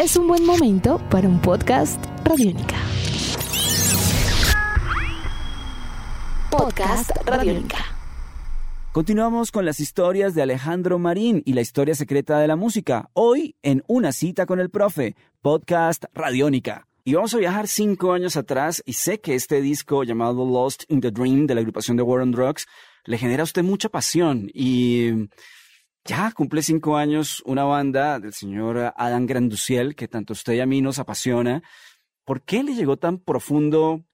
es un buen momento para un podcast Radiónica. Podcast Radiónica. Continuamos con las historias de Alejandro Marín y la historia secreta de la música. Hoy en Una cita con el profe, podcast Radiónica. Y vamos a viajar cinco años atrás y sé que este disco llamado Lost in the Dream de la agrupación de War on Drugs le genera a usted mucha pasión y ya cumple cinco años una banda del señor Adam Granduciel que tanto usted y a mí nos apasiona. ¿Por qué le llegó tan profundo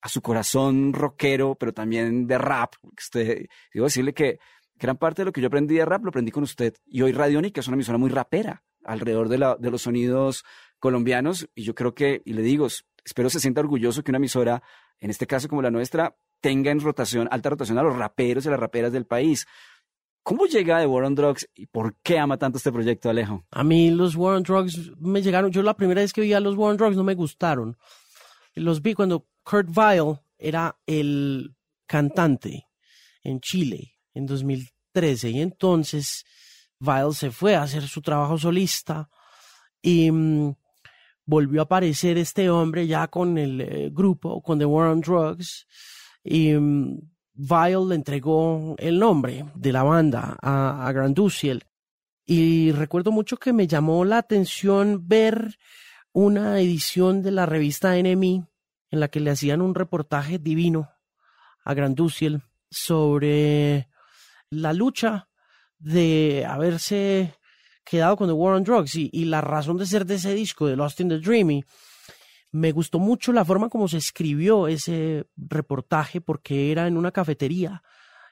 a su corazón rockero, pero también de rap? Usted, digo decirle que gran parte de lo que yo aprendí de rap lo aprendí con usted. Y hoy Radiónica es una emisora muy rapera alrededor de, de los sonidos colombianos. Y yo creo que, y le digo, espero se sienta orgulloso que una emisora, en este caso como la nuestra, tenga en rotación, alta rotación a los raperos y las raperas del país. ¿Cómo llega de War on Drugs y por qué ama tanto este proyecto, Alejo? A mí los War on Drugs me llegaron, yo la primera vez que vi a los War on Drugs no me gustaron. Los vi cuando Kurt Vile era el cantante en Chile en 2013 y entonces Vile se fue a hacer su trabajo solista y mm, volvió a aparecer este hombre ya con el eh, grupo, con The War on Drugs y mm, Vile le entregó el nombre de la banda a, a Granduciel y recuerdo mucho que me llamó la atención ver una edición de la revista Enemy en la que le hacían un reportaje divino a Granduciel sobre la lucha de haberse quedado con The War on Drugs y, y, la razón de ser de ese disco, de Lost in the Dreamy. Me gustó mucho la forma como se escribió ese reportaje porque era en una cafetería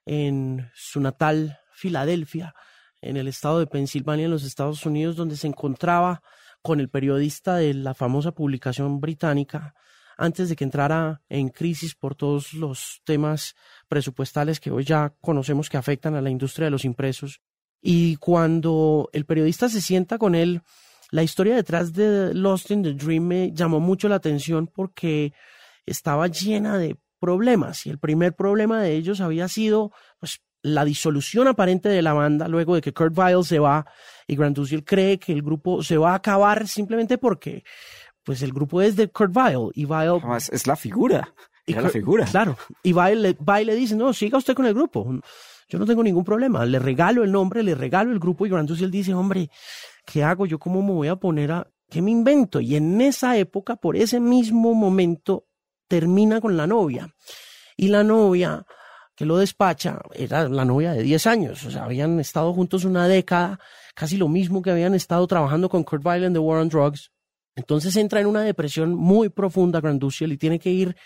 en su natal Filadelfia, en el estado de Pensilvania, en los Estados Unidos, donde se encontraba con el periodista de la famosa publicación británica antes de que entrara en crisis por todos los temas presupuestales que hoy ya conocemos que afectan a la industria de los impresos. Y cuando el periodista se sienta con él, la historia detrás de Lost in the Dream me llamó mucho la atención porque estaba llena de problemas y el primer problema de ellos había sido pues la disolución aparente de la banda luego de que Kurt Vile se va y Grant Dusiel cree que el grupo se va a acabar simplemente porque pues el grupo es de Kurt Vile y Vile es la figura y la figura. claro y Vile, Vile le dice no siga usted con el grupo yo no tengo ningún problema le regalo el nombre le regalo el grupo y Grant Dusiel dice hombre ¿qué hago yo cómo me voy a poner a qué me invento y en esa época por ese mismo momento termina con la novia y la novia que lo despacha era la novia de 10 años, o sea, habían estado juntos una década, casi lo mismo que habían estado trabajando con Kurt Vile en The War on Drugs. Entonces entra en una depresión muy profunda Granduciel y tiene que ir,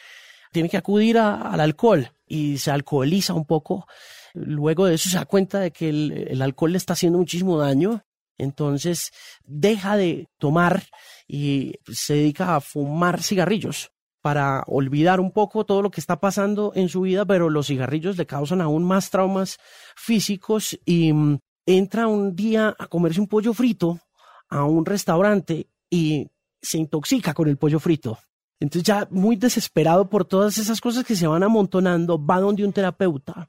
tiene que acudir al alcohol y se alcoholiza un poco. Luego de eso se da cuenta de que el, el alcohol le está haciendo muchísimo daño. Entonces deja de tomar y se dedica a fumar cigarrillos para olvidar un poco todo lo que está pasando en su vida, pero los cigarrillos le causan aún más traumas físicos y mm, entra un día a comerse un pollo frito a un restaurante y se intoxica con el pollo frito. Entonces ya muy desesperado por todas esas cosas que se van amontonando, va donde un terapeuta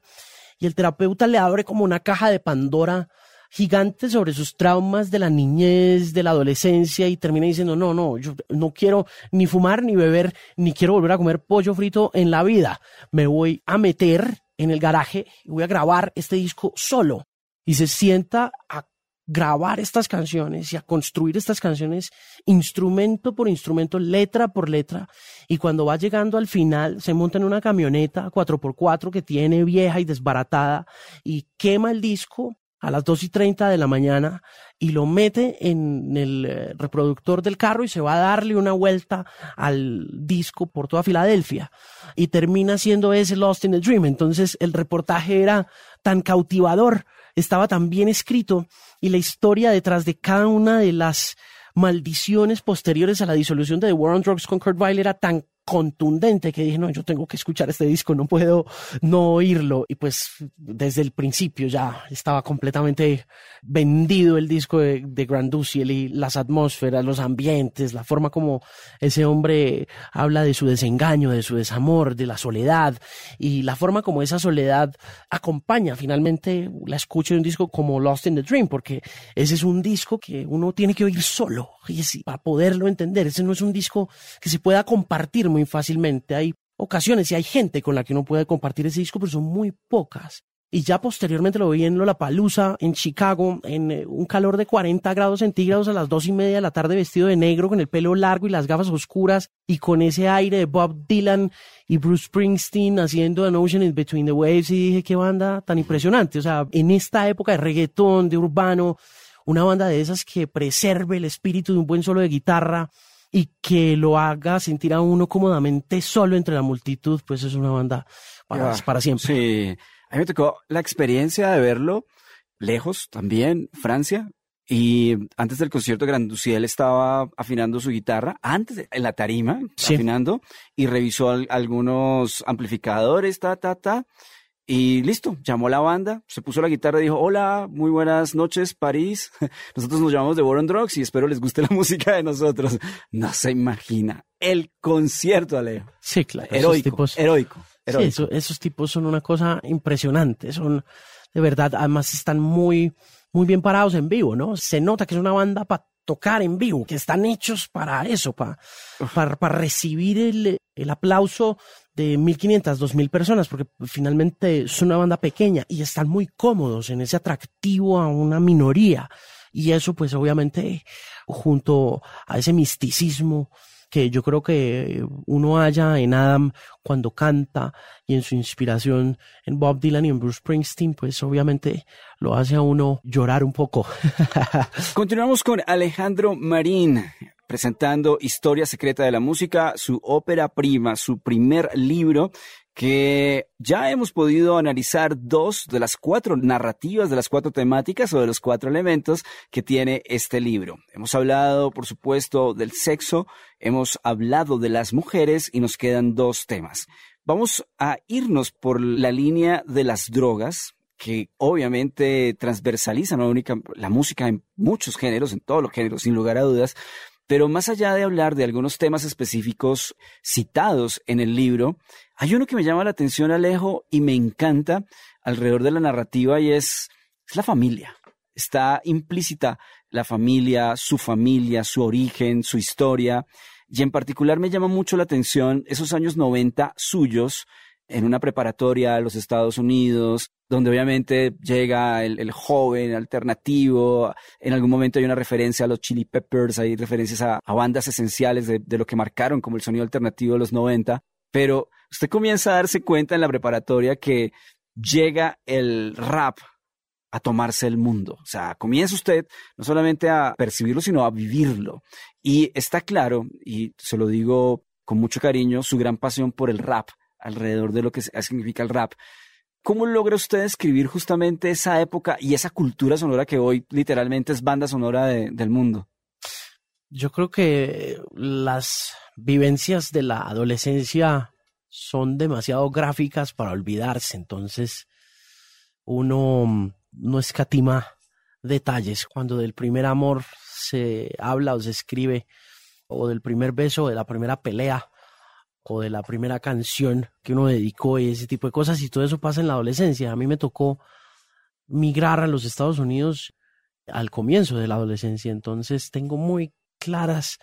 y el terapeuta le abre como una caja de Pandora gigante sobre sus traumas de la niñez, de la adolescencia y termina diciendo, no, no, yo no quiero ni fumar, ni beber, ni quiero volver a comer pollo frito en la vida. Me voy a meter en el garaje y voy a grabar este disco solo. Y se sienta a grabar estas canciones y a construir estas canciones instrumento por instrumento, letra por letra. Y cuando va llegando al final, se monta en una camioneta 4x4 que tiene vieja y desbaratada y quema el disco a las 2 y 30 de la mañana y lo mete en el eh, reproductor del carro y se va a darle una vuelta al disco por toda Filadelfia y termina siendo ese Lost in the Dream. Entonces el reportaje era tan cautivador, estaba tan bien escrito y la historia detrás de cada una de las maldiciones posteriores a la disolución de The War on Drugs con Kurt Vile era tan contundente que dije, no, yo tengo que escuchar este disco, no puedo no oírlo. Y pues desde el principio ya estaba completamente vendido el disco de, de Grand y las atmósferas, los ambientes, la forma como ese hombre habla de su desengaño, de su desamor, de la soledad y la forma como esa soledad acompaña finalmente la escucha de un disco como Lost in the Dream, porque ese es un disco que uno tiene que oír solo y para poderlo entender. Ese no es un disco que se pueda compartir muy fácilmente. Hay ocasiones y hay gente con la que uno puede compartir ese disco, pero son muy pocas. Y ya posteriormente lo vi en Lollapalooza, en Chicago, en eh, un calor de 40 grados centígrados a las dos y media de la tarde vestido de negro, con el pelo largo y las gafas oscuras, y con ese aire de Bob Dylan y Bruce Springsteen haciendo An Ocean in Between the Waves, y dije, qué banda tan impresionante. O sea, en esta época de reggaetón, de urbano, una banda de esas que preserve el espíritu de un buen solo de guitarra, y que lo haga sentir a uno cómodamente solo entre la multitud, pues es una banda para, para siempre. Sí, a mí me tocó la experiencia de verlo lejos también, Francia. Y antes del concierto, Granduciel estaba afinando su guitarra, antes en la tarima, afinando, y revisó algunos amplificadores, ta, ta, ta. Y listo, llamó a la banda, se puso la guitarra y dijo, hola, muy buenas noches, París. Nosotros nos llamamos The War on Drugs y espero les guste la música de nosotros. No se imagina el concierto, Alejo. Sí, claro. Heroico, heroico. Sí, esos tipos son una cosa impresionante. Son, de verdad, además están muy, muy bien parados en vivo, ¿no? Se nota que es una banda para tocar en vivo, que están hechos para eso, para, para, recibir el, el aplauso de 1500, 2000 personas, porque finalmente es una banda pequeña y están muy cómodos en ese atractivo a una minoría. Y eso, pues obviamente, junto a ese misticismo que yo creo que uno haya en Adam cuando canta y en su inspiración en Bob Dylan y en Bruce Springsteen, pues obviamente lo hace a uno llorar un poco. Continuamos con Alejandro Marín presentando Historia Secreta de la Música, su ópera prima, su primer libro que ya hemos podido analizar dos de las cuatro narrativas, de las cuatro temáticas o de los cuatro elementos que tiene este libro. Hemos hablado, por supuesto, del sexo, hemos hablado de las mujeres y nos quedan dos temas. Vamos a irnos por la línea de las drogas, que obviamente transversalizan la música en muchos géneros, en todos los géneros, sin lugar a dudas, pero más allá de hablar de algunos temas específicos citados en el libro, hay uno que me llama la atención, Alejo, y me encanta alrededor de la narrativa y es, es la familia. Está implícita la familia, su familia, su origen, su historia. Y en particular me llama mucho la atención esos años 90 suyos en una preparatoria a los Estados Unidos, donde obviamente llega el, joven alternativo, en algún momento hay una referencia a los Chili Peppers, hay referencias a, bandas esenciales de, de, lo que marcaron como el sonido alternativo de los 90, pero usted comienza a darse cuenta en la preparatoria que llega el rap a tomarse el mundo. O sea, comienza usted no solamente a percibirlo, sino a vivirlo. Y está claro, y se lo digo con mucho cariño, su gran pasión por el rap alrededor de lo que significa el rap. ¿Cómo logra usted escribir justamente esa época y esa cultura sonora que hoy literalmente es banda sonora del mundo? Yo creo que las vivencias de la adolescencia son demasiado gráficas para olvidarse, entonces uno no escatima detalles cuando del primer amor se habla o se escribe, o del primer beso, o de la primera pelea, o de la primera canción que uno dedicó y ese tipo de cosas, y todo eso pasa en la adolescencia. A mí me tocó migrar a los Estados Unidos al comienzo de la adolescencia, entonces tengo muy claras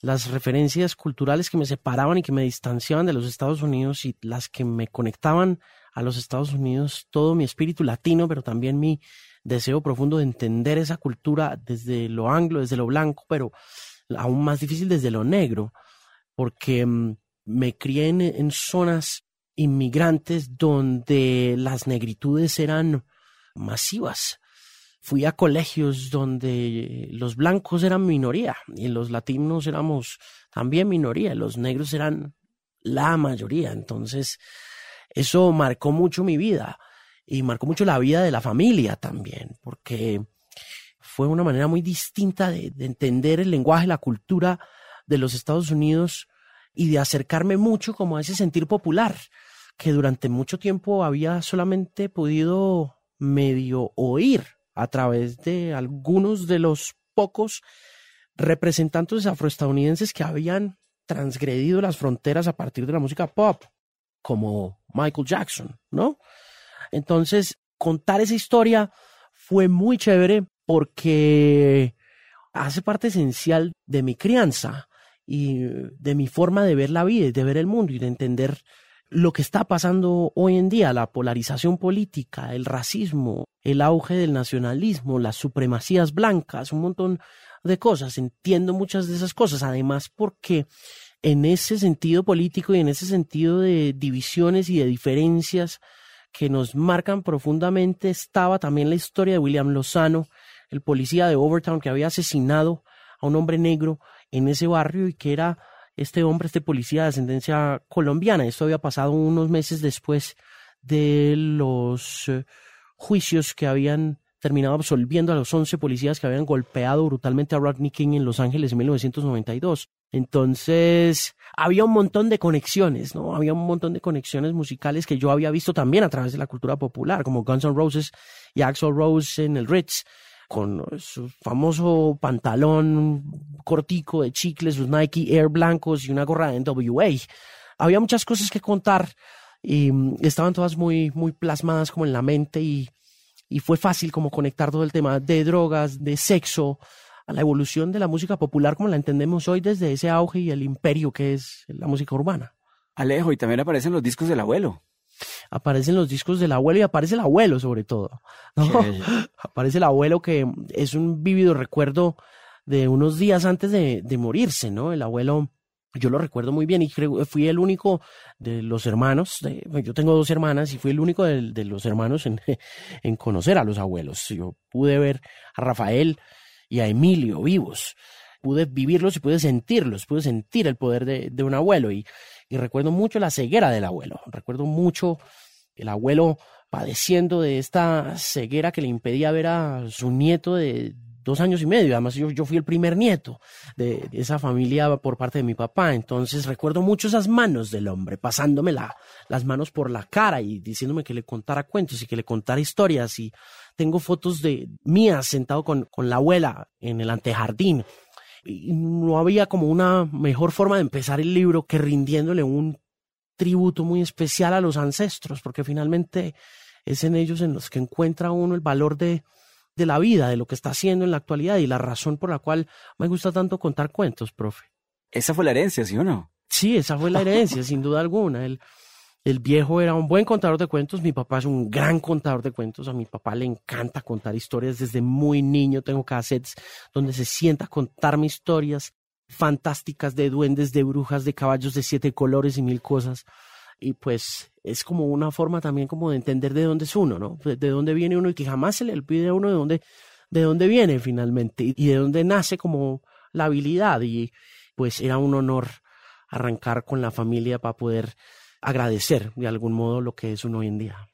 las referencias culturales que me separaban y que me distanciaban de los Estados Unidos y las que me conectaban a los Estados Unidos, todo mi espíritu latino, pero también mi deseo profundo de entender esa cultura desde lo anglo, desde lo blanco, pero aún más difícil desde lo negro, porque mm, me crié en, zonas inmigrantes donde las negritudes eran masivas. Fui a colegios donde los blancos eran minoría y los latinos éramos también minoría, los negros eran la mayoría. Entonces, eso marcó mucho mi vida y marcó mucho la vida de la familia también, porque fue una manera muy distinta de entender el lenguaje, la cultura de los Estados Unidos y de acercarme mucho como a ese sentir popular que durante mucho tiempo había solamente podido medio oír a través de algunos de los pocos representantes afroestadounidenses que habían transgredido las fronteras a partir de la música pop, como Michael Jackson, ¿no? Entonces, contar esa historia fue muy chévere porque hace parte esencial de mi crianza y de mi forma de ver la vida y de ver el mundo y de entender lo que está pasando hoy en día, la polarización política, el racismo, el auge del nacionalismo, las supremacías blancas, un montón de cosas. Entiendo muchas de esas cosas, además porque en ese sentido político y en ese sentido de divisiones y de diferencias que nos marcan profundamente estaba también la historia de William Lozano, el policía de Overtown que había asesinado a un hombre negro en ese barrio y que era este hombre, este policía de ascendencia colombiana. Esto había pasado unos meses después de los eh, juicios que habían terminado absolviendo a los 11 policías que habían golpeado brutalmente a Rodney King en Los Ángeles en 1992. Entonces, había un montón de conexiones, ¿no? Había un montón de conexiones musicales que yo había visto también a través de la cultura popular, como Guns N' Roses y Axel Rose en el Ritz, con su famoso pantalón cortico de chicles, sus Nike Air blancos y una gorra de NWA. Había muchas cosas que contar y mm, estaban todas muy, muy plasmadas como en la mente y, y fue fácil como conectar todo el tema de drogas, de sexo, a la evolución de la música popular como la entendemos hoy desde ese auge y el imperio que es la música urbana. Alejo, y también aparecen los discos del abuelo. Aparecen los discos del abuelo y aparece el abuelo sobre todo. aparece el abuelo que es un vívido recuerdo de unos días antes de, de morirse, ¿no? El abuelo yo lo recuerdo muy bien y creo, fui el único de los hermanos, yo tengo dos hermanas y fui el único de, de los hermanos en, en, conocer a los abuelos. Yo pude ver a Rafael y a Emilio vivos. Pude vivirlos y pude sentirlos, pude sentir el poder de, de un abuelo y, y recuerdo mucho la ceguera del abuelo. Recuerdo mucho el abuelo padeciendo de esta ceguera que le impedía ver a su nieto de dos años y medio. Además, yo, yo fui el primer nieto de, esa familia por parte de mi papá. Entonces, recuerdo mucho esas manos del hombre, pasándome la, las manos por la cara y diciéndome que le contara cuentos y que le contara historias. Y tengo fotos de mías sentado con, con la abuela en el antejardín. Y no había como una mejor forma de empezar el libro que rindiéndole un tributo muy especial a los ancestros, porque finalmente es en ellos en los que encuentra uno el valor de, de la vida, de lo que está haciendo en la actualidad y la razón por la cual me gusta tanto contar cuentos, profe. Esa fue la herencia, ¿sí o no? Sí, esa fue la herencia, sin duda alguna. El, el viejo era un buen contador de cuentos, mi papá es un gran contador de cuentos, a mi papá le encanta contar historias desde muy niño, tengo cassettes donde se sienta a contarme historias fantásticas de duendes, de brujas, de caballos de siete colores y mil cosas. Y pues es como una forma también como de entender de dónde es uno, ¿no? De dónde viene uno y que jamás se le olvide a uno de dónde, de dónde viene finalmente y de dónde nace como la habilidad. Y pues era un honor arrancar con la familia para poder agradecer de algún modo lo que es uno hoy en día.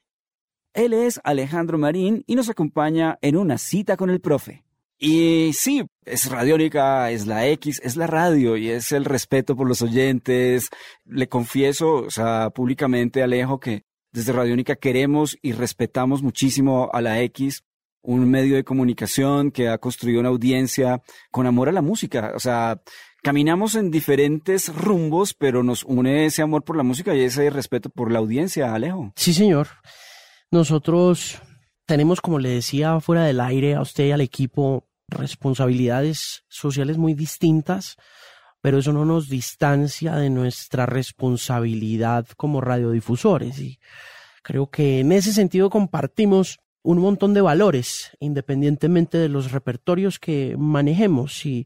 Él es Alejandro Marín y nos acompaña en una cita con el profe. Y sí, es radiónica, es la X, es la radio y es el respeto por los oyentes. Le confieso, o sea, públicamente, Alejo, que desde Radiónica queremos y respetamos muchísimo a la X, un medio de comunicación que ha construido una audiencia con amor a la música. O sea, caminamos en diferentes rumbos, pero nos une ese amor por la música y ese respeto por la audiencia, Alejo. Sí, señor. Nosotros tenemos, como le decía fuera del aire a usted y al equipo, responsabilidades sociales muy distintas, pero eso no nos distancia de nuestra responsabilidad como radiodifusores. Y creo que en ese sentido compartimos un montón de valores, independientemente de los repertorios que manejemos y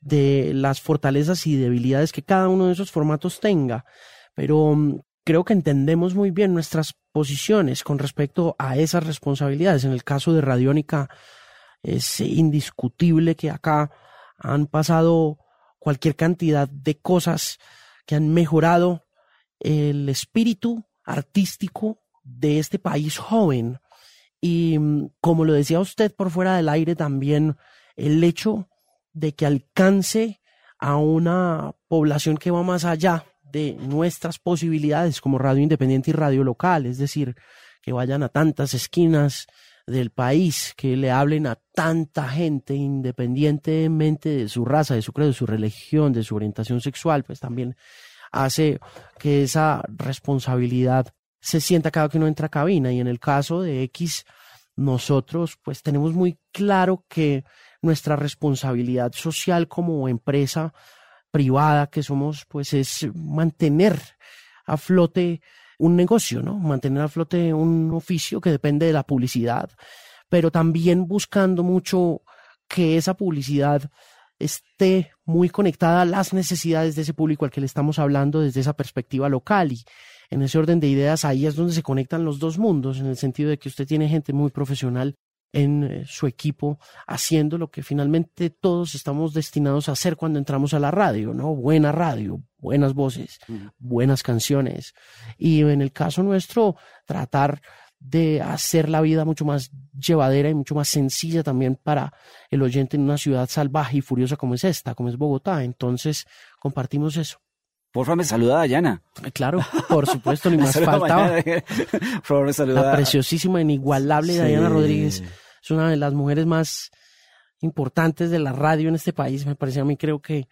de las fortalezas y debilidades que cada uno de esos formatos tenga, pero mm, creo que entendemos muy bien nuestras posiciones con respecto a esas responsabilidades. En el caso de Radiónica es indiscutible que acá han pasado cualquier cantidad de cosas que han mejorado el espíritu artístico de este país joven. Y mm, como lo decía usted por fuera del aire también, el hecho de que alcance a una población que va más allá de nuestras posibilidades como radio independiente y radio local, es decir, que vayan a tantas esquinas del país, que le hablen a tanta gente independientemente de su raza, de su credo, de su religión, de su orientación sexual, pues también hace que esa responsabilidad se sienta cada que uno entra a cabina. Y en el caso de X, nosotros pues tenemos muy claro que nuestra responsabilidad social como empresa privada que somos, pues es mantener a flote un negocio, ¿no? Mantener a flote un oficio que depende de la publicidad, pero también buscando mucho que esa publicidad esté muy conectada a las necesidades de ese público al que le estamos hablando desde esa perspectiva local y en ese orden de ideas ahí es donde se conectan los dos mundos en el sentido de que usted tiene gente muy profesional en eh, su equipo haciendo lo que finalmente todos estamos destinados a hacer cuando entramos a la radio, ¿no? Buena radio, buenas voces, buenas canciones. Y en el caso nuestro, tratar de hacer la vida mucho más llevadera y mucho más sencilla también para el oyente en una ciudad salvaje y furiosa como es esta, como es Bogotá. Entonces, compartimos eso. Por favor, me saluda a Dayana. Eh, claro, por supuesto, ni más faltaba. por favor, me saluda. La preciosísima, inigualable sí. Dayana Rodríguez es una de las mujeres más importantes de la radio en este país. Me parece a mí, creo que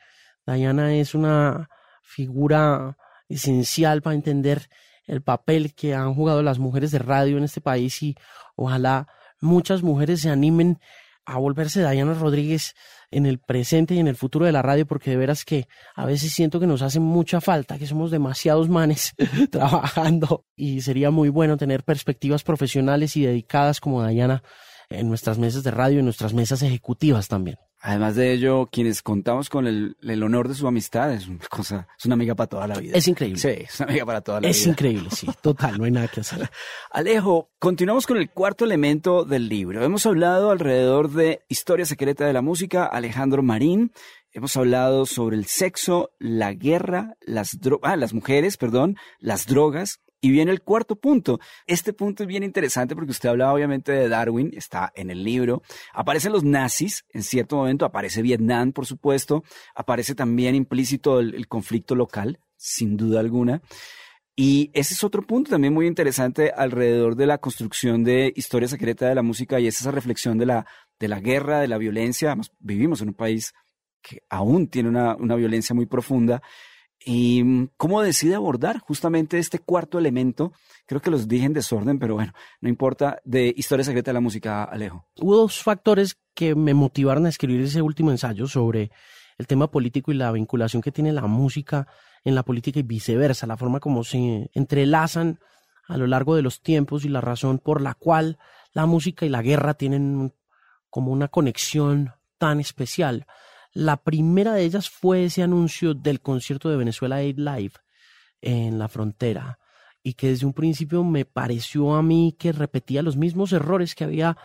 Dayana es una figura esencial para entender el papel que han jugado las mujeres de radio en este país y ojalá muchas mujeres se animen a volverse Dayana Rodríguez en el presente y en el futuro de la radio, porque de veras que a veces siento que nos hace mucha falta, que somos demasiados manes trabajando y sería muy bueno tener perspectivas profesionales y dedicadas como Dayana en nuestras mesas de radio y en nuestras mesas ejecutivas también. Además de ello, quienes contamos con el, el, honor de su amistad es una cosa, es una amiga para toda la vida. Es increíble. Sí, es una amiga para toda la es vida. Es increíble, sí, total, no hay nada que hacer. Alejo, continuamos con el cuarto elemento del libro. Hemos hablado alrededor de Historia Secreta de la Música, Alejandro Marín. Hemos hablado sobre el sexo, la guerra, las, ah, las mujeres, perdón, las drogas, y viene el cuarto punto. Este punto es bien interesante porque usted hablaba obviamente de Darwin, está en el libro. Aparecen los nazis, en cierto momento aparece Vietnam, por supuesto. Aparece también implícito el, conflicto local, sin duda alguna. Y ese es otro punto también muy interesante alrededor de la construcción de historia secreta de la música y es esa reflexión de la, de la guerra, de la violencia. Además, vivimos en un país que aún tiene una, una violencia muy profunda y mm, cómo decide abordar justamente este cuarto elemento. Creo que los dije en desorden, pero bueno, no importa, de Historia Secreta de la Música, Alejo. Hubo dos factores que me motivaron a escribir ese último ensayo sobre el tema político y la vinculación que tiene la música en la política y viceversa, la forma como se entrelazan a lo largo de los tiempos y la razón por la cual la música y la guerra tienen como una conexión tan especial. La primera de ellas fue ese anuncio del concierto de Venezuela Aid Live en la frontera y que desde un principio me pareció a mí que repetía los mismos errores que había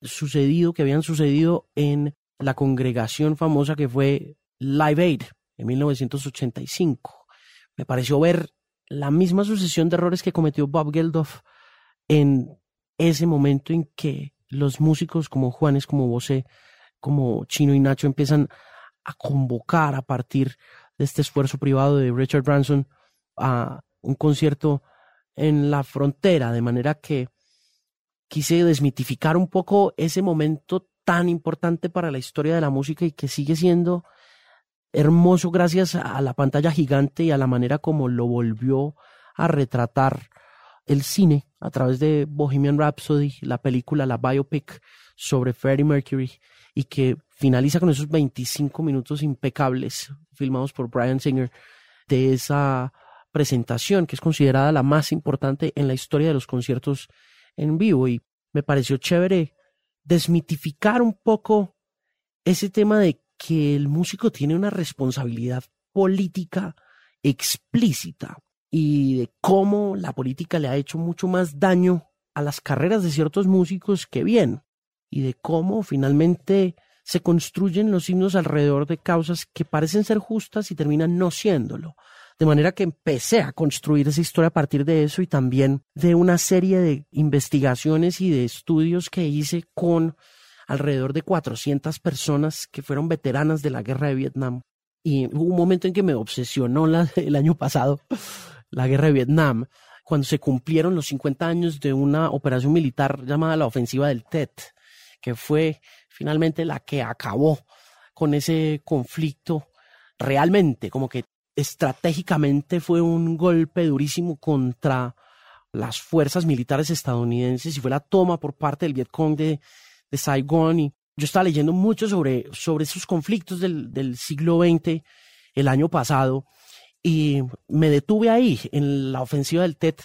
sucedido, que habían sucedido en la congregación famosa que fue Live Aid en 1985. Me pareció ver la misma sucesión de errores que cometió Bob Geldof en ese momento en que los músicos como Juanes, como Bosé, como Chino y Nacho empiezan a convocar a partir de este esfuerzo privado de Richard Branson a un concierto en la frontera, de manera que quise desmitificar un poco ese momento tan importante para la historia de la música y que sigue siendo hermoso gracias a la pantalla gigante y a la manera como lo volvió a retratar el cine a través de Bohemian Rhapsody, la película, la biopic sobre Freddie Mercury y que finaliza con esos 25 minutos impecables filmados por Brian Singer de esa presentación que es considerada la más importante en la historia de los conciertos en vivo. Y me pareció chévere desmitificar un poco ese tema de que el músico tiene una responsabilidad política explícita y de cómo la política le ha hecho mucho más daño a las carreras de ciertos músicos que bien y de cómo finalmente se construyen los himnos alrededor de causas que parecen ser justas y terminan no siéndolo. De manera que empecé a construir esa historia a partir de eso y también de una serie de investigaciones y de estudios que hice con alrededor de 400 personas que fueron veteranas de la guerra de Vietnam Y hubo un momento en que me obsesionó el año pasado la guerra de Vietnam, cuando se cumplieron los 50 años de una operación militar llamada la ofensiva del Tet, que fue finalmente la que acabó con ese conflicto realmente, como que estratégicamente fue un golpe durísimo contra las fuerzas militares estadounidenses y fue la toma por parte del Vietcong de, de Saigon. Y yo estaba leyendo mucho sobre, sobre esos conflictos del, del siglo XX el año pasado y me detuve ahí en la ofensiva del TET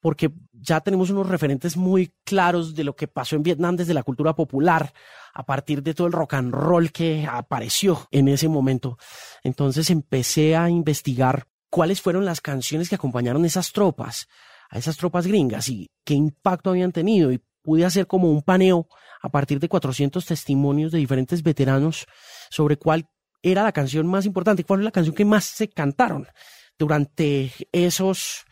porque ya tenemos unos referentes muy claros de lo que pasó en Vietnam desde la cultura popular, a partir de todo el rock and roll que apareció en ese momento. Entonces empecé a investigar cuáles fueron las canciones que acompañaron esas tropas, a esas tropas gringas y qué impacto habían tenido y pude hacer como un paneo a partir de 400 testimonios de diferentes veteranos sobre cuál era la canción más importante, cuál fue la canción que más se cantaron durante esos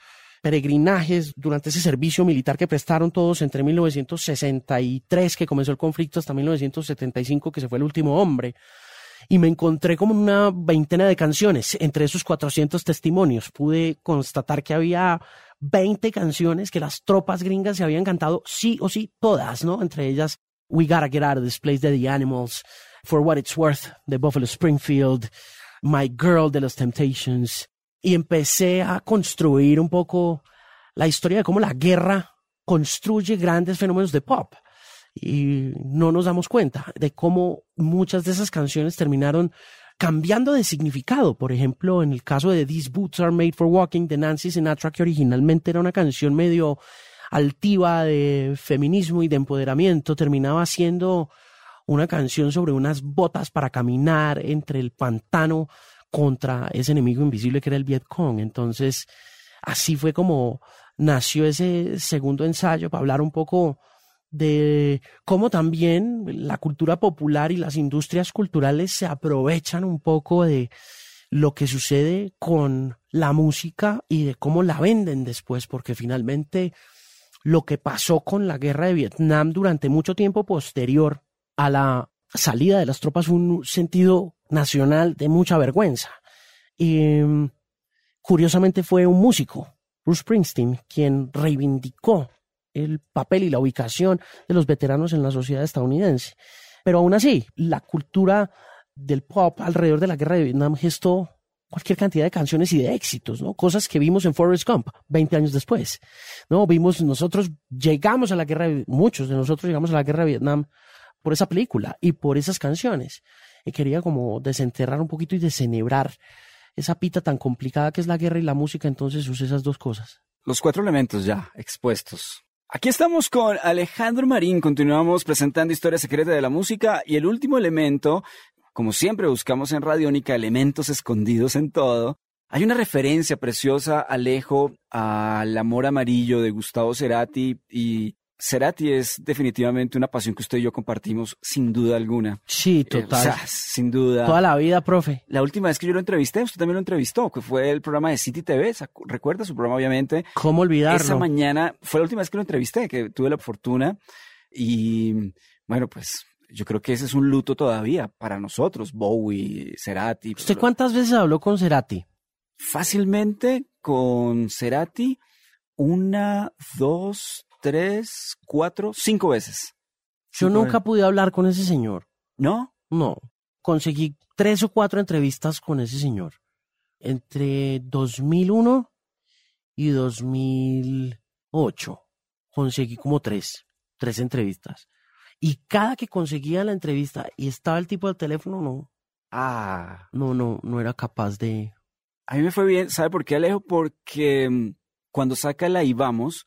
peregrinajes, durante ese servicio militar que prestaron todos entre 1963, que comenzó el conflicto, hasta 1975, que se fue el último hombre. Y me encontré como una veintena de canciones entre esos 400 testimonios. Pude constatar que había 20 canciones que las tropas gringas se habían cantado sí o sí, todas, ¿no? Entre ellas We Gotta Get Out of This Place de The Animals, For What It's Worth de Buffalo Springfield, My Girl de los Temptations, y empecé a construir un poco la historia de cómo la guerra construye grandes fenómenos de pop. Y no nos damos cuenta de cómo muchas de esas canciones terminaron cambiando de significado. Por ejemplo, en el caso de These Boots Are Made for Walking de Nancy Sinatra, que originalmente era una canción medio altiva de feminismo y de empoderamiento, terminaba siendo una canción sobre unas botas para caminar entre el pantano contra ese enemigo invisible que era el Vietcong. Entonces, así fue como nació ese segundo ensayo para hablar un poco de cómo también la cultura popular y las industrias culturales se aprovechan un poco de lo que sucede con la música y de cómo la venden después, porque finalmente lo que pasó con la guerra de Vietnam durante mucho tiempo posterior a la salida de las tropas fue un sentido nacional de mucha vergüenza. Y mm, curiosamente fue un músico, Bruce Springsteen, quien reivindicó el papel y la ubicación de los veteranos en la sociedad estadounidense. Pero aún así, la cultura del pop alrededor de la guerra de Vietnam gestó cualquier cantidad de canciones y de éxitos, ¿no? Cosas que vimos en Forrest Gump 20 años después, ¿no? Vimos, nosotros llegamos a la guerra, muchos de nosotros llegamos a la guerra de Vietnam por esa película y por esas canciones y quería como desenterrar un poquito y desenebrar esa pita tan complicada que es la guerra y la música, entonces usé esas dos cosas. Los cuatro elementos ya expuestos. Aquí estamos con Alejandro Marín, continuamos presentando Historia Secreta de la Música y el último elemento, como siempre buscamos en Radiónica, elementos escondidos en todo. Hay una referencia preciosa, Alejo, al amor amarillo de Gustavo Cerati y Cerati es definitivamente una pasión que usted y yo compartimos sin duda alguna. Sí, eh, total. sin duda. Toda la vida, profe. La última vez que yo lo entrevisté, usted también lo entrevistó, que fue el programa de City TV. ¿Recuerda su programa, obviamente? ¿Cómo olvidarlo? Esa mañana fue la última vez que lo entrevisté, que tuve la fortuna. Y bueno, pues yo creo que ese es un luto todavía para nosotros, Bowie, Cerati. ¿Usted cuántas veces habló con Cerati? Fácilmente con Cerati, una, dos, tres, cuatro, cinco veces. Yo nunca pude hablar con ese señor. ¿No? No. Conseguí tres o cuatro entrevistas con ese señor. Entre 2001 y 2008. Conseguí como tres, tres entrevistas. Y cada que conseguía la entrevista y estaba el tipo del teléfono, no. Ah. No, no, no era capaz de. A mí me fue bien, ¿sabe por qué, Alejo? Porque mm, cuando saca la y vamos,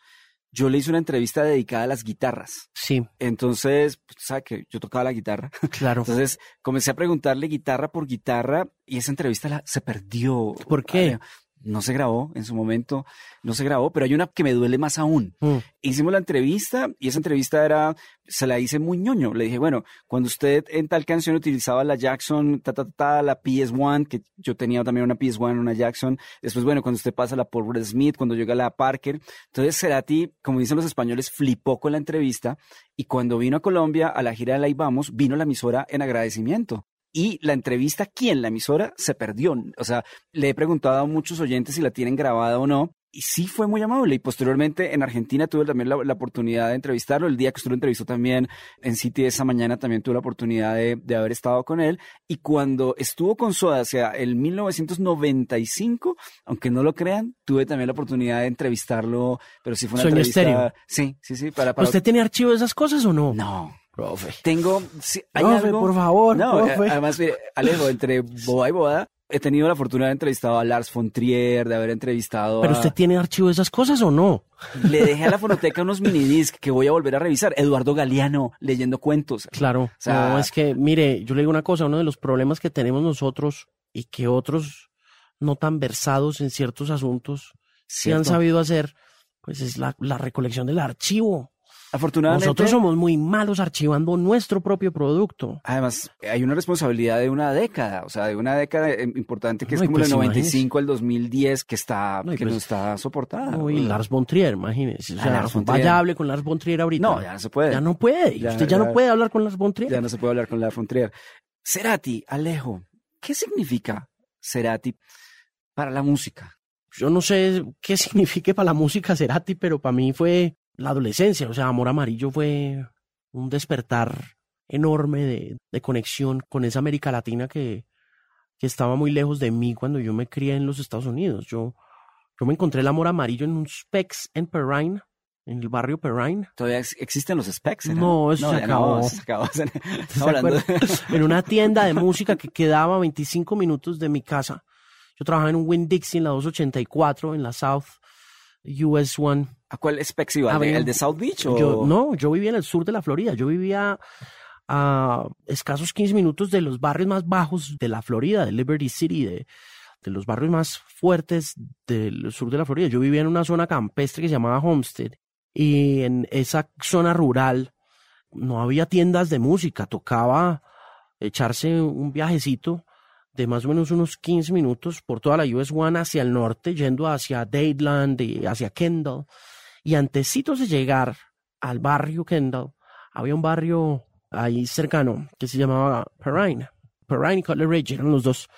yo le hice una entrevista dedicada a las guitarras. Sí. Entonces, pues, ¿sabe que yo tocaba la guitarra? Claro. Entonces, comencé a preguntarle guitarra por guitarra y esa entrevista la, se perdió. ¿Por qué? No se grabó en su momento, no se grabó, pero hay una que me duele más aún. Mm. Hicimos la entrevista y esa entrevista era, se la hice muy ñoño. Le dije, bueno, cuando usted en tal canción utilizaba la Jackson, ta, ta, ta, la PS1, que yo tenía también una PS1, una Jackson. Después, bueno, cuando usted pasa la Paul Smith, cuando llega la Parker. Entonces, Cerati, como dicen los españoles, flipó con la entrevista y cuando vino a Colombia a la gira de la Ibamos, vino la emisora en agradecimiento y la entrevista aquí en la emisora se perdió. O sea, le he preguntado a muchos oyentes si la tienen grabada o no y sí fue muy amable. Y posteriormente en Argentina tuve también la, oportunidad de entrevistarlo. El día que usted lo entrevistó también en City esa mañana también tuve la oportunidad de, de haber estado con él. Y cuando estuvo con Soda, o sea, el 1995, aunque no lo crean, tuve también la oportunidad de entrevistarlo, pero sí fue una entrevista. Estéreo. Sí, sí, sí. Para, para... ¿Usted tiene archivo de esas cosas o no? No. Profe. Tengo. Sí, ¿hay profe, algo? por favor. No, profe. además, mire, Alejo, entre boda y boda, he tenido la fortuna de haber entrevistado a Lars von Trier, de haber entrevistado ¿Pero a... usted tiene archivo de esas cosas o no? Le dejé a la fonoteca unos minidisc que voy a volver a revisar. Eduardo Galeano leyendo cuentos. Claro. sea- no, es que, mire, yo le digo una cosa, uno de los problemas que tenemos nosotros y que otros no tan versados en ciertos asuntos sí han sabido hacer, pues es la, la recolección del archivo. Afortunadamente, Nosotros somos muy malos archivando nuestro propio producto. además, hay una responsabilidad de una década, o sea, de una década eh, importante que No, es como pues el 95 al 2010 que está, No, que pues- no está soportada. No, y Lars von Trier, imagínese. O sea, Lars von Trier. vaya hable con Lars von Trier ahorita. No, ya no se puede. Ya no puede. Ya- Usted ya, no puede hablar con Lars von Trier. Ya no se puede hablar con la Frontier. Cerati, Alejo, ¿qué significa Cerati para la música? yo no sé qué signifique para la música Cerati, pero para mí fue la adolescencia. O sea, Amor Amarillo fue un despertar enorme de, de conexión con esa América Latina que, que estaba muy lejos de mí cuando yo me crié en los Estados Unidos. Yo, yo me encontré el Amor Amarillo en un Specs en Perrine, en el barrio Perrine. ¿Todavía ex- existen los specs? ¿era? No, eso se acabó. No, se acabó. ¿Se de- acuerdan? en una tienda de música que quedaba a 25 minutos de mi casa. Yo trabajaba en un Winn Dixie en la 284 en la South US One. ¿A cuál specs iba? ¿El de- Había- ¿El de South Beach? O... Yo, no, yo vivía en el sur de la Florida. Yo vivía a escasos 15 minutos de los barrios más bajos de la Florida, de Liberty City, de, de los barrios más fuertes del sur de la Florida. Yo vivía en una zona campestre que se llamaba Homestead. Y en esa zona rural no había tiendas de música. Tocaba echarse un viajecito de más o menos unos 15 minutos por toda la US One hacia el norte, yendo hacia Dadeland y hacia Kendall. Y antecitos de llegar al barrio Kendall, había un barrio ahí cercano que se llamaba Perrine. Perrine y Cutler Ridge eran los dos,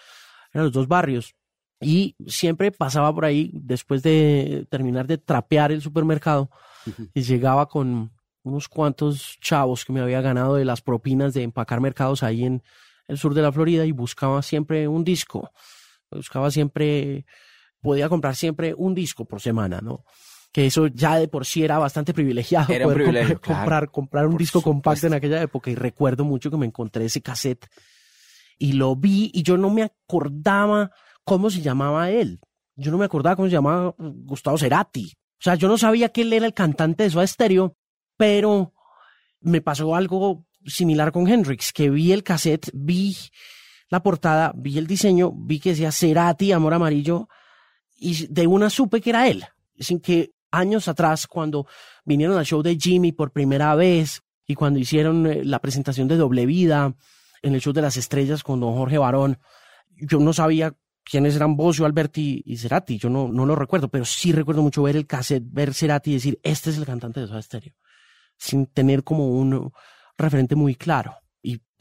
eran los dos barrios. Y siempre pasaba por ahí después de terminar de trapear el supermercado y llegaba con unos cuantos chavos que me había ganado de las propinas de empacar mercados ahí en el sur de la Florida y buscaba siempre un disco. Buscaba siempre, podía comprar siempre un disco por semana, ¿no? Que eso ya de por sí era bastante privilegiado. Era poder privilegio, comprar, claro. comprar, comprar un disco compacto en aquella época y recuerdo mucho que me encontré ese cassette y lo vi y yo no me acordaba cómo se llamaba él. Yo no me acordaba cómo se llamaba Gustavo Cerati. O sea, yo no sabía que él era el cantante de Soda Stereo, pero me pasó algo similar con Hendrix, que vi el cassette, vi la portada, vi el diseño, vi que decía Cerati, Amor Amarillo, y de una supe que era él, sin que años atrás, cuando vinieron al show de Jimmy por primera vez y cuando hicieron eh, la presentación de Doble Vida en el show de las estrellas con don Jorge Barón, yo no sabía quiénes eran Bocio, Alberti y Cerati, yo no, no lo recuerdo, pero sí recuerdo mucho ver el cassette, ver Cerati y decir, este es el cantante de Soda Stereo, sin tener como un referente muy claro.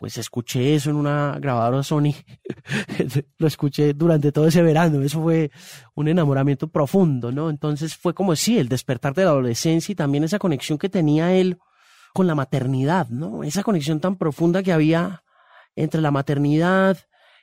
Pues escuché eso en una grabadora Sony, lo escuché durante todo ese verano, eso fue un enamoramiento profundo, ¿no? Entonces fue como sí, el despertar de la adolescencia y también esa conexión que tenía él con la maternidad, ¿no? Esa conexión tan profunda que había entre la maternidad,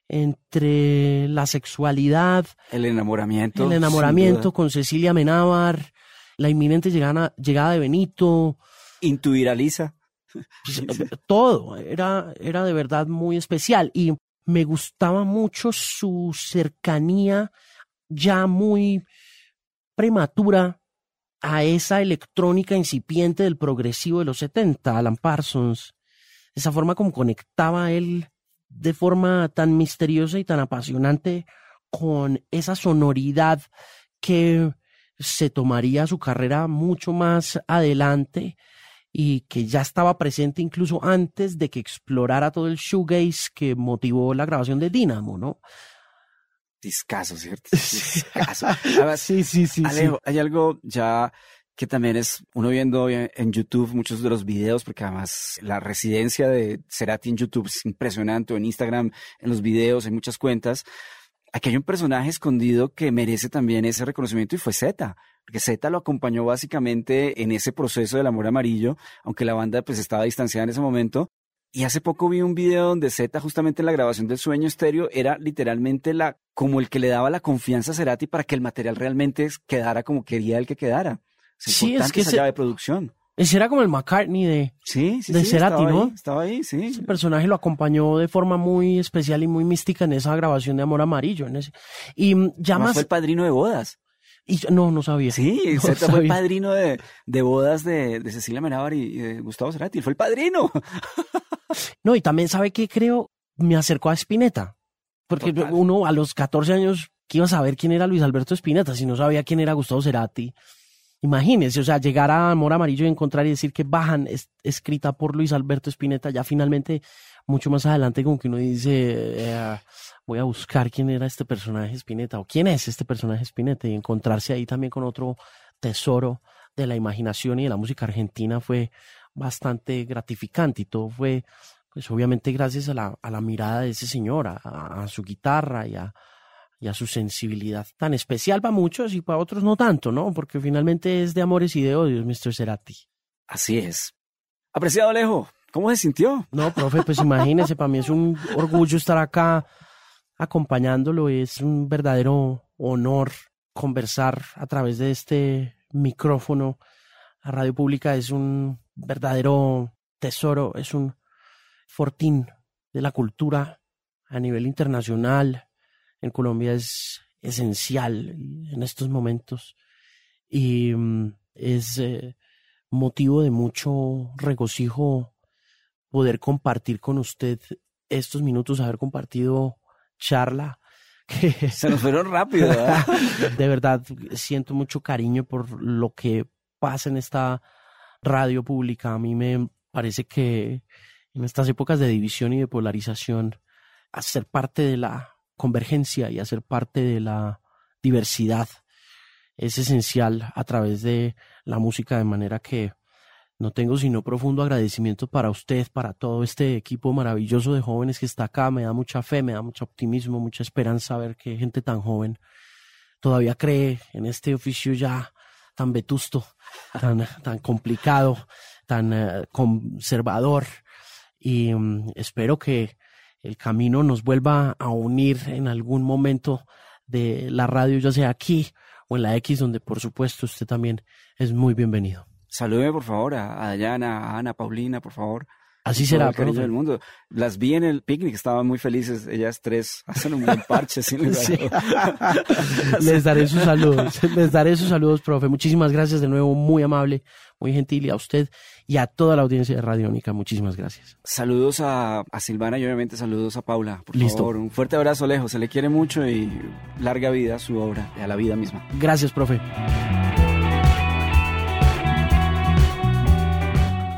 entre la sexualidad, El enamoramiento. el enamoramiento con Cecilia Menábar, la inminente llegada, llegada de Benito, Intuir a Lisa. Pues, todo, era, era de verdad muy especial y me gustaba mucho su cercanía ya muy prematura a esa electrónica incipiente del progresivo de los 70, Alan Parsons, esa forma como conectaba él de forma tan misteriosa y tan apasionante con esa sonoridad que se tomaría su carrera mucho más adelante y que ya estaba presente incluso antes de que explorara todo el shoegaze que motivó la grabación de Dynamo, ¿no? Discaso, ¿cierto? Discaso. Sí, sí, sí. Alejo, hay algo ya que también es uno viendo en YouTube muchos de los videos, porque además la residencia de Cerati en YouTube es impresionante, o en Instagram, en los videos, en muchas cuentas. Aquí hay un personaje escondido que merece también ese reconocimiento y fue Z, porque Z lo acompañó básicamente en ese proceso del amor amarillo, aunque la banda pues estaba distanciada en ese momento, y hace poco vi un video donde Z, justamente en la grabación del sueño estéreo, era literalmente la, como el que le daba la confianza a Cerati para que el material realmente quedara como quería el que quedara. Es sí, es que esa llave de producción. Ese era como el McCartney de, sí, sí, de Cerati, ¿no? estaba ahí, sí. Ese personaje lo acompañó de forma muy especial y muy mística en esa grabación de Amor Amarillo. En ese. Y ya más... fue el padrino de bodas. Y no, no sabía. Sí, fue el padrino de, de bodas de, de Cecilia Menábar y, de Gustavo Cerati. Fue el padrino. no, y también sabe que creo, me acercó a Spinetta. Porque uno a los 14 años, ¿qué iba a saber quién era Luis Alberto Spinetta si no sabía quién era Gustavo Cerati? Imagínense, o sea, llegar a Amor Amarillo y encontrar y decir que Bajan es escrita por Luis Alberto Spinetta, ya finalmente, mucho más adelante, como que uno dice, voy a buscar quién era este personaje Spinetta o quién es este personaje Spinetta y encontrarse ahí también con otro tesoro de la imaginación y de la música argentina fue bastante gratificante y todo fue, pues obviamente gracias a la, a la mirada de ese señor, a su guitarra y a, y a su sensibilidad tan especial para muchos y para otros no tanto, ¿no? Porque finalmente es de amores y de odios, Mr. Cerati. Así es. Apreciado Alejo, ¿cómo se sintió? No, profe, pues imagínese, para mí es un orgullo estar acá acompañándolo, es un verdadero honor conversar a través de este micrófono. La radio pública es un verdadero tesoro, es un fortín de la cultura a nivel internacional, en Colombia es esencial en estos momentos y mm, es eh, motivo de mucho regocijo poder compartir con usted estos minutos, haber compartido charla. Que Se nos fueron rápido. de verdad, siento mucho cariño por lo que pasa en esta radio pública. A mí me parece que en estas épocas de división y de polarización, hacer parte de la convergencia y hacer parte de la diversidad es esencial a través de la música, de manera que no tengo sino profundo agradecimiento para usted, para todo este equipo maravilloso de jóvenes que está acá. Me da mucha fe, me da mucho optimismo, mucha esperanza ver que gente tan joven todavía cree en este oficio ya tan vetusto, tan, tan complicado, tan eh, conservador. Y mm, espero que el camino nos vuelva a unir en algún momento de la radio, ya sea aquí o en la X, donde por supuesto usted también es muy bienvenido. Salude por favor a, Dayana, a Ana, Paulina, por favor. Así será, el del mundo. Las vi en el picnic, estaban muy felices. Ellas tres hacen un buen parche. les daré sus saludos. Les daré sus saludos, profe. Muchísimas gracias de nuevo, muy amable, muy gentil. Y a usted y a toda la audiencia de Radiónica, muchísimas gracias. Saludos a, Silvana y obviamente saludos a Paula. Por Listo. favor, un fuerte abrazo lejos. Se le quiere mucho y larga vida a su obra y a la vida misma. Gracias, profe.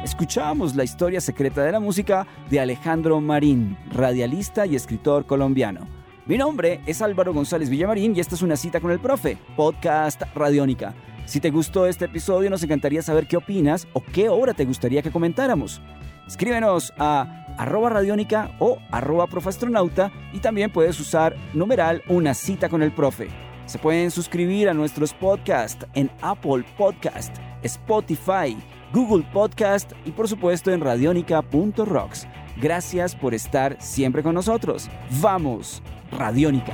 escuchábamos la historia secreta de la música de Alejandro Marín, radialista y escritor colombiano. Mi nombre es Álvaro González Villamarín y esta es una cita con el profe, podcast Radiónica. Si te gustó este episodio, nos encantaría saber qué opinas o qué obra te gustaría que comentáramos. Escríbenos a arroba radiónica o arroba profastronauta y también puedes usar numeral una cita con el profe. Se pueden suscribir a nuestros podcasts en Apple Podcast, Spotify, Google Podcast y por supuesto en radionica.rocks. Gracias por estar siempre con nosotros. Vamos, Radiónica.